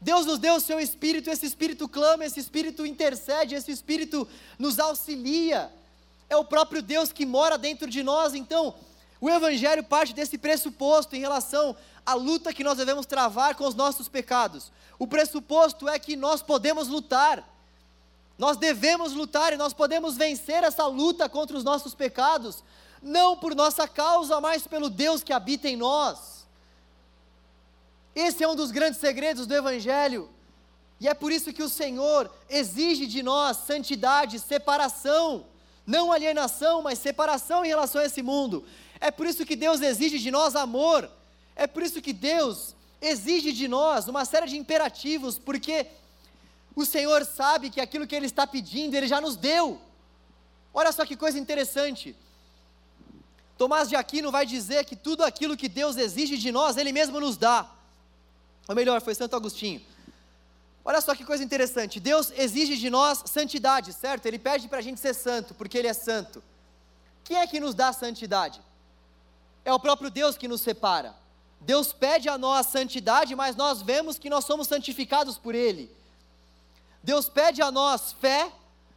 Deus nos deu o seu espírito, esse espírito clama, esse espírito intercede, esse espírito nos auxilia. É o próprio Deus que mora dentro de nós. Então, o evangelho parte desse pressuposto em relação à luta que nós devemos travar com os nossos pecados. O pressuposto é que nós podemos lutar. Nós devemos lutar e nós podemos vencer essa luta contra os nossos pecados, não por nossa causa, mas pelo Deus que habita em nós. Esse é um dos grandes segredos do Evangelho, e é por isso que o Senhor exige de nós santidade, separação, não alienação, mas separação em relação a esse mundo. É por isso que Deus exige de nós amor, é por isso que Deus exige de nós uma série de imperativos, porque o Senhor sabe que aquilo que Ele está pedindo, Ele já nos deu. Olha só que coisa interessante. Tomás de Aquino vai dizer que tudo aquilo que Deus exige de nós, Ele mesmo nos dá. Ou melhor, foi Santo Agostinho. Olha só que coisa interessante. Deus exige de nós santidade, certo? Ele pede para a gente ser santo, porque Ele é santo. Quem é que nos dá santidade? É o próprio Deus que nos separa. Deus pede a nós santidade, mas nós vemos que nós somos santificados por Ele. Deus pede a nós fé,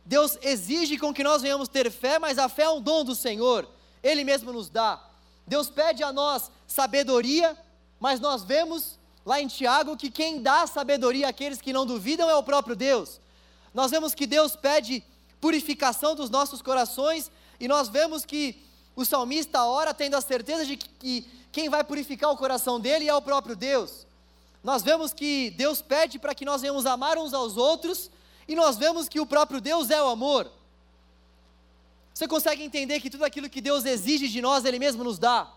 Deus exige com que nós venhamos ter fé, mas a fé é um dom do Senhor, Ele mesmo nos dá. Deus pede a nós sabedoria, mas nós vemos lá em Tiago que quem dá sabedoria àqueles que não duvidam é o próprio Deus. Nós vemos que Deus pede purificação dos nossos corações, e nós vemos que o salmista ora tendo a certeza de que quem vai purificar o coração dele é o próprio Deus nós vemos que Deus pede para que nós venhamos amar uns aos outros, e nós vemos que o próprio Deus é o amor. Você consegue entender que tudo aquilo que Deus exige de nós, Ele mesmo nos dá?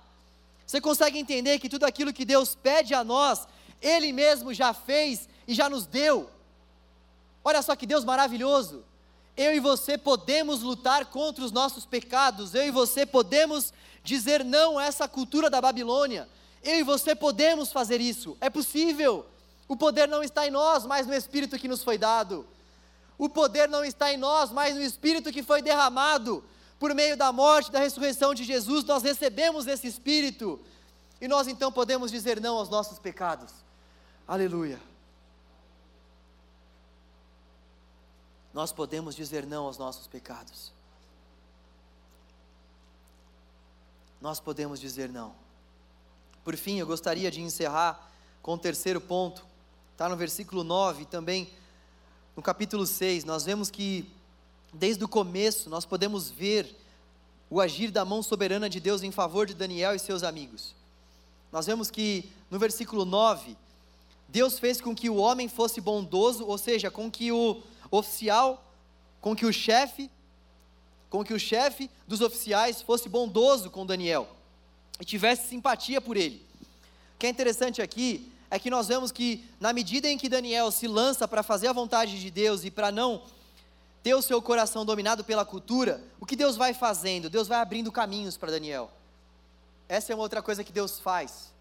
Você consegue entender que tudo aquilo que Deus pede a nós, Ele mesmo já fez e já nos deu? Olha só que Deus maravilhoso! Eu e você podemos lutar contra os nossos pecados, eu e você podemos dizer não a essa cultura da Babilônia, eu e você podemos fazer isso, é possível. O poder não está em nós, mas no Espírito que nos foi dado. O poder não está em nós, mas no Espírito que foi derramado. Por meio da morte da ressurreição de Jesus, nós recebemos esse Espírito. E nós então podemos dizer não aos nossos pecados. Aleluia. Nós podemos dizer não aos nossos pecados. Nós podemos dizer não. Por fim, eu gostaria de encerrar com o terceiro ponto, está no versículo 9 e também no capítulo 6. Nós vemos que, desde o começo, nós podemos ver o agir da mão soberana de Deus em favor de Daniel e seus amigos. Nós vemos que no versículo 9, Deus fez com que o homem fosse bondoso, ou seja, com que o oficial, com que o chefe, com que o chefe dos oficiais fosse bondoso com Daniel e tivesse simpatia por ele. O que é interessante aqui é que nós vemos que, na medida em que Daniel se lança para fazer a vontade de Deus e para não ter o seu coração dominado pela cultura, o que Deus vai fazendo? Deus vai abrindo caminhos para Daniel. Essa é uma outra coisa que Deus faz.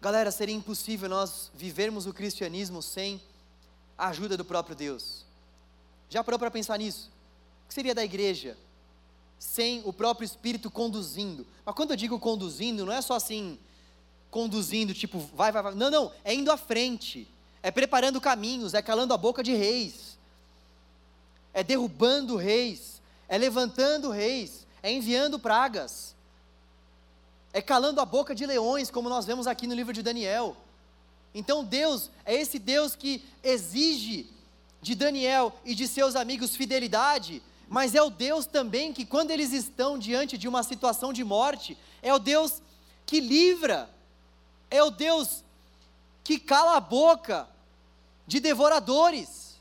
Galera, seria impossível nós vivermos o cristianismo sem a ajuda do próprio Deus. Já parou para pensar nisso? O que seria da igreja sem o próprio Espírito conduzindo. Mas quando eu digo conduzindo, não é só assim, conduzindo, tipo, vai, vai, vai. Não, não, é indo à frente, é preparando caminhos, é calando a boca de reis, é derrubando reis, é levantando reis, é enviando pragas, é calando a boca de leões, como nós vemos aqui no livro de Daniel. Então Deus é esse Deus que exige de Daniel e de seus amigos fidelidade, mas é o Deus também que, quando eles estão diante de uma situação de morte, é o Deus que livra, é o Deus que cala a boca de devoradores,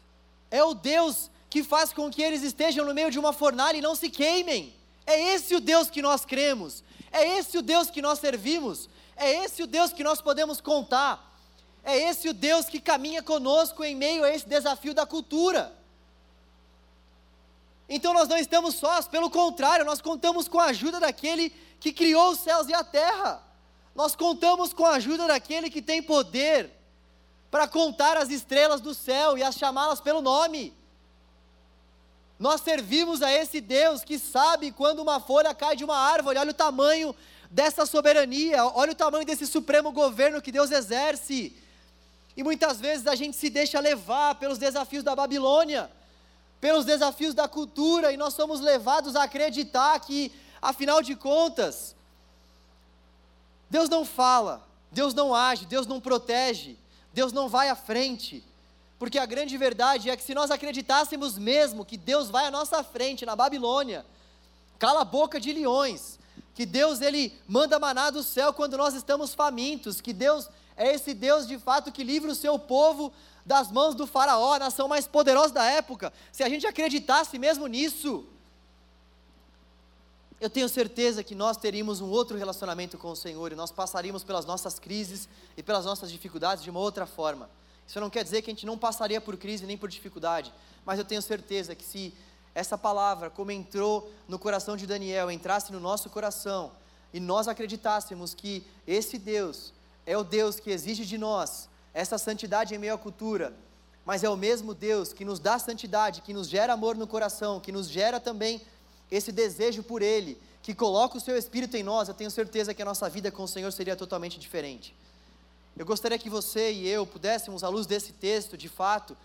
é o Deus que faz com que eles estejam no meio de uma fornalha e não se queimem. É esse o Deus que nós cremos, é esse o Deus que nós servimos, é esse o Deus que nós podemos contar, é esse o Deus que caminha conosco em meio a esse desafio da cultura. Então nós não estamos sós, pelo contrário, nós contamos com a ajuda daquele que criou os céus e a terra. Nós contamos com a ajuda daquele que tem poder para contar as estrelas do céu e as chamá-las pelo nome. Nós servimos a esse Deus que sabe quando uma folha cai de uma árvore, olha o tamanho dessa soberania, olha o tamanho desse supremo governo que Deus exerce. E muitas vezes a gente se deixa levar pelos desafios da Babilônia, pelos desafios da cultura, e nós somos levados a acreditar que, afinal de contas, Deus não fala, Deus não age, Deus não protege, Deus não vai à frente. Porque a grande verdade é que se nós acreditássemos mesmo que Deus vai à nossa frente na Babilônia, cala a boca de leões, que Deus ele manda maná do céu quando nós estamos famintos, que Deus é esse Deus de fato que livra o seu povo das mãos do faraó, a nação mais poderosa da época. Se a gente acreditasse mesmo nisso, eu tenho certeza que nós teríamos um outro relacionamento com o Senhor e nós passaríamos pelas nossas crises e pelas nossas dificuldades de uma outra forma. Isso não quer dizer que a gente não passaria por crise nem por dificuldade, mas eu tenho certeza que se essa palavra, como entrou no coração de Daniel, entrasse no nosso coração e nós acreditássemos que esse Deus é o Deus que exige de nós essa santidade em meio à cultura, mas é o mesmo Deus que nos dá santidade, que nos gera amor no coração, que nos gera também esse desejo por Ele, que coloca o Seu Espírito em nós, eu tenho certeza que a nossa vida com o Senhor seria totalmente diferente. Eu gostaria que você e eu pudéssemos, à luz desse texto, de fato,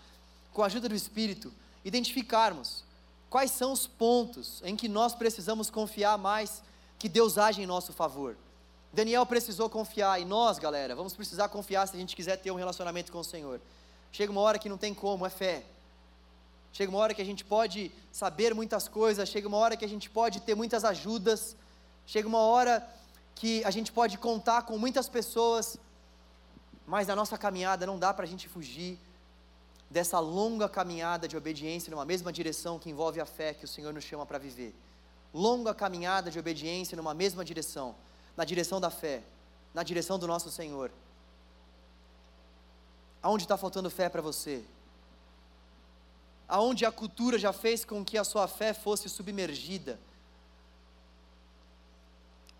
com a ajuda do Espírito, identificarmos quais são os pontos em que nós precisamos confiar mais que Deus age em nosso favor. Daniel precisou confiar, e nós, galera, vamos precisar confiar se a gente quiser ter um relacionamento com o Senhor. Chega uma hora que não tem como, é fé. Chega uma hora que a gente pode saber muitas coisas, chega uma hora que a gente pode ter muitas ajudas, chega uma hora que a gente pode contar com muitas pessoas, mas na nossa caminhada não dá para a gente fugir dessa longa caminhada de obediência numa mesma direção que envolve a fé que o Senhor nos chama para viver. Longa caminhada de obediência numa mesma direção, na direção da fé, na direção do nosso Senhor. Aonde está faltando fé para você? Aonde a cultura já fez com que a sua fé fosse submergida?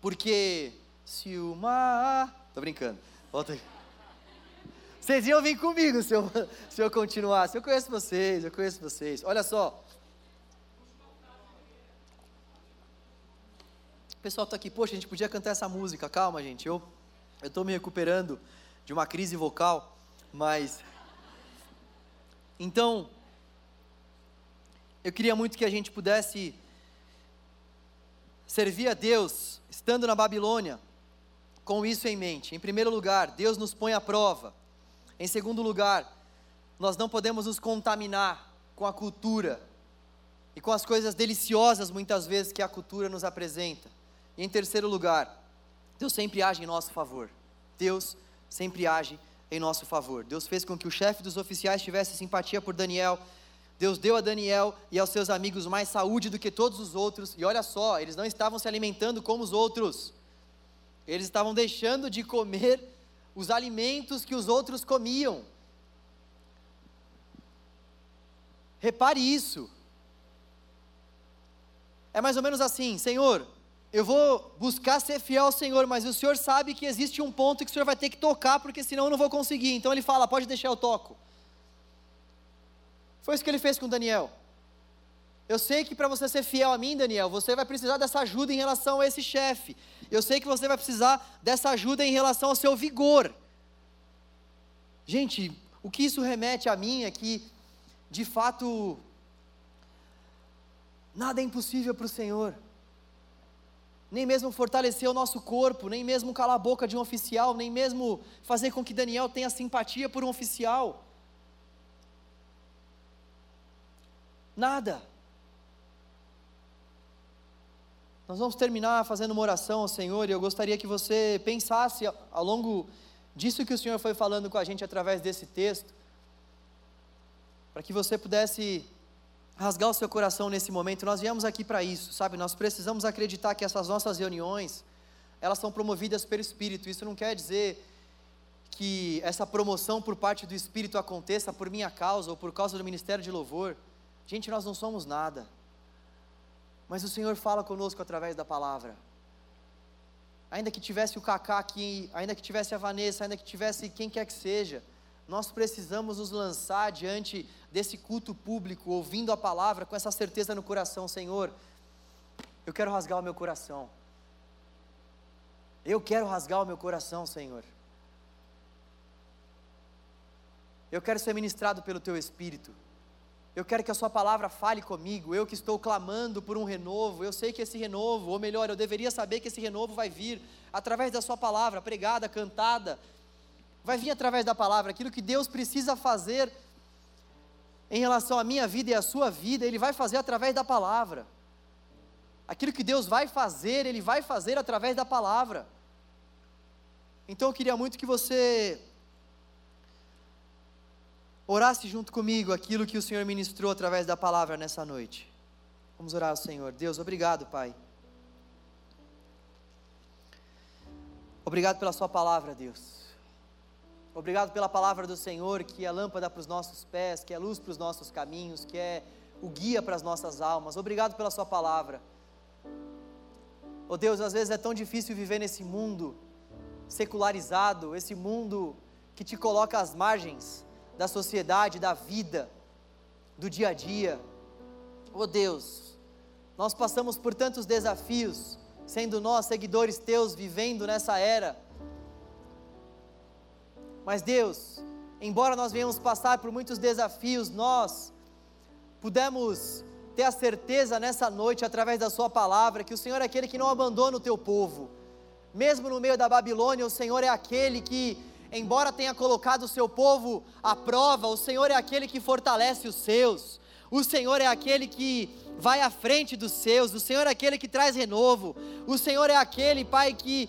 Porque se o mar. Tô brincando, volta aí. Vocês iam vir comigo se eu, se eu continuasse. Eu conheço vocês, eu conheço vocês. Olha só. O pessoal está aqui, poxa, a gente podia cantar essa música. Calma, gente. Eu estou me recuperando de uma crise vocal, mas. Então, eu queria muito que a gente pudesse servir a Deus estando na Babilônia, com isso em mente. Em primeiro lugar, Deus nos põe à prova. Em segundo lugar, nós não podemos nos contaminar com a cultura e com as coisas deliciosas muitas vezes que a cultura nos apresenta. E em terceiro lugar, Deus sempre age em nosso favor. Deus sempre age em nosso favor. Deus fez com que o chefe dos oficiais tivesse simpatia por Daniel. Deus deu a Daniel e aos seus amigos mais saúde do que todos os outros. E olha só, eles não estavam se alimentando como os outros. Eles estavam deixando de comer os alimentos que os outros comiam. Repare isso. É mais ou menos assim: Senhor, eu vou buscar ser fiel ao Senhor, mas o Senhor sabe que existe um ponto que o Senhor vai ter que tocar, porque senão eu não vou conseguir. Então ele fala: pode deixar eu toco. Foi isso que ele fez com Daniel. Eu sei que para você ser fiel a mim, Daniel, você vai precisar dessa ajuda em relação a esse chefe. Eu sei que você vai precisar dessa ajuda em relação ao seu vigor. Gente, o que isso remete a mim é que, de fato, nada é impossível para o Senhor. Nem mesmo fortalecer o nosso corpo, nem mesmo calar a boca de um oficial, nem mesmo fazer com que Daniel tenha simpatia por um oficial. Nada. Nós vamos terminar fazendo uma oração ao Senhor e eu gostaria que você pensasse ao longo disso que o Senhor foi falando com a gente através desse texto, para que você pudesse rasgar o seu coração nesse momento. Nós viemos aqui para isso, sabe? Nós precisamos acreditar que essas nossas reuniões, elas são promovidas pelo Espírito. Isso não quer dizer que essa promoção por parte do Espírito aconteça por minha causa ou por causa do ministério de louvor. Gente, nós não somos nada. Mas o Senhor fala conosco através da palavra. Ainda que tivesse o Kaká aqui, ainda que tivesse a Vanessa, ainda que tivesse quem quer que seja, Nós precisamos nos lançar diante desse culto público, ouvindo a palavra com essa certeza no coração, Senhor. Eu quero rasgar o meu coração. Eu quero rasgar o meu coração, Senhor. Eu quero ser ministrado pelo Teu Espírito. Eu quero que a Sua palavra fale comigo. Eu que estou clamando por um renovo. Eu sei que esse renovo, ou melhor, eu deveria saber que esse renovo vai vir através da Sua palavra, pregada, cantada. Vai vir através da palavra. Aquilo que Deus precisa fazer em relação à minha vida e à sua vida, Ele vai fazer através da palavra. Aquilo que Deus vai fazer, Ele vai fazer através da palavra. Então eu queria muito que você orasse junto comigo aquilo que o Senhor ministrou através da palavra nessa noite. Vamos orar ao Senhor. Deus, obrigado, Pai. Obrigado pela Sua palavra, Deus. Obrigado pela palavra do Senhor, que é lâmpada para os nossos pés, que é luz para os nossos caminhos, que é o guia para as nossas almas. Obrigado pela Sua palavra. Oh Deus, às vezes é tão difícil viver nesse mundo secularizado, esse mundo que te coloca às margens da sociedade, da vida, do dia a dia. Oh Deus, nós passamos por tantos desafios, sendo nós seguidores teus, vivendo nessa era. Mas Deus, embora nós venhamos passar por muitos desafios, nós pudemos ter a certeza nessa noite, através da Sua palavra, que o Senhor é aquele que não abandona o teu povo. Mesmo no meio da Babilônia, o Senhor é aquele que, embora tenha colocado o seu povo à prova, o Senhor é aquele que fortalece os seus. O Senhor é aquele que vai à frente dos seus. O Senhor é aquele que traz renovo. O Senhor é aquele, Pai, que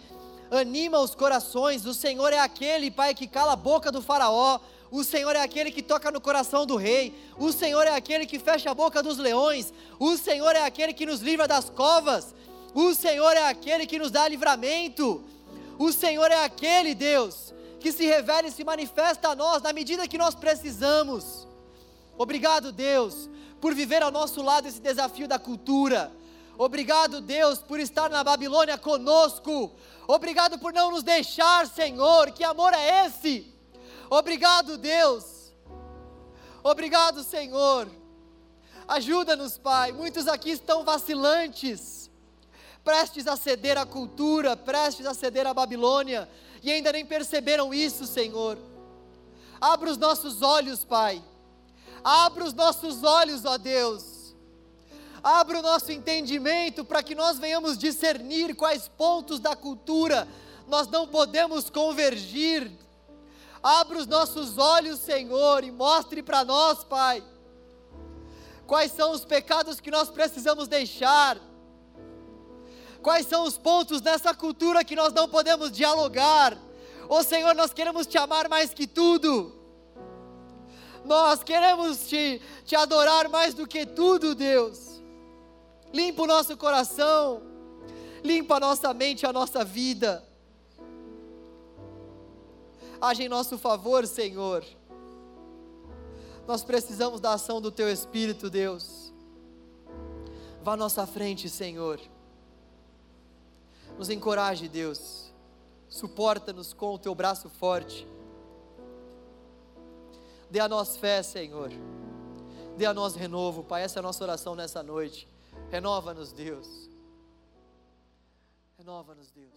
anima os corações. O Senhor é aquele, Pai, que cala a boca do Faraó. O Senhor é aquele que toca no coração do rei. O Senhor é aquele que fecha a boca dos leões. O Senhor é aquele que nos livra das covas. O Senhor é aquele que nos dá livramento. O Senhor é aquele Deus que se revela e se manifesta a nós na medida que nós precisamos. Obrigado, Deus, por viver ao nosso lado esse desafio da cultura. Obrigado, Deus, por estar na Babilônia conosco. Obrigado por não nos deixar, Senhor. Que amor é esse? Obrigado, Deus. Obrigado, Senhor. Ajuda-nos, Pai. Muitos aqui estão vacilantes, prestes a ceder à cultura, prestes a ceder à Babilônia, e ainda nem perceberam isso, Senhor. Abra os nossos olhos, Pai. Abra os nossos olhos, ó Deus. Abra o nosso entendimento para que nós venhamos discernir quais pontos da cultura nós não podemos convergir Abra os nossos olhos, Senhor, e mostre para nós, Pai, quais são os pecados que nós precisamos deixar. Quais são os pontos nessa cultura que nós não podemos dialogar? Ô oh, Senhor, nós queremos te amar mais que tudo. Nós queremos te, te adorar mais do que tudo, Deus. Limpa o nosso coração, limpa a nossa mente, a nossa vida. Age em nosso favor, Senhor. Nós precisamos da ação do Teu Espírito, Deus. Vá à nossa frente, Senhor. Nos encoraje, Deus. Suporta-nos com o Teu braço forte. Dê a nós fé, Senhor. Dê a nós renovo, Pai. Essa é a nossa oração nessa noite. Renova-nos, Deus. Renova-nos, Deus.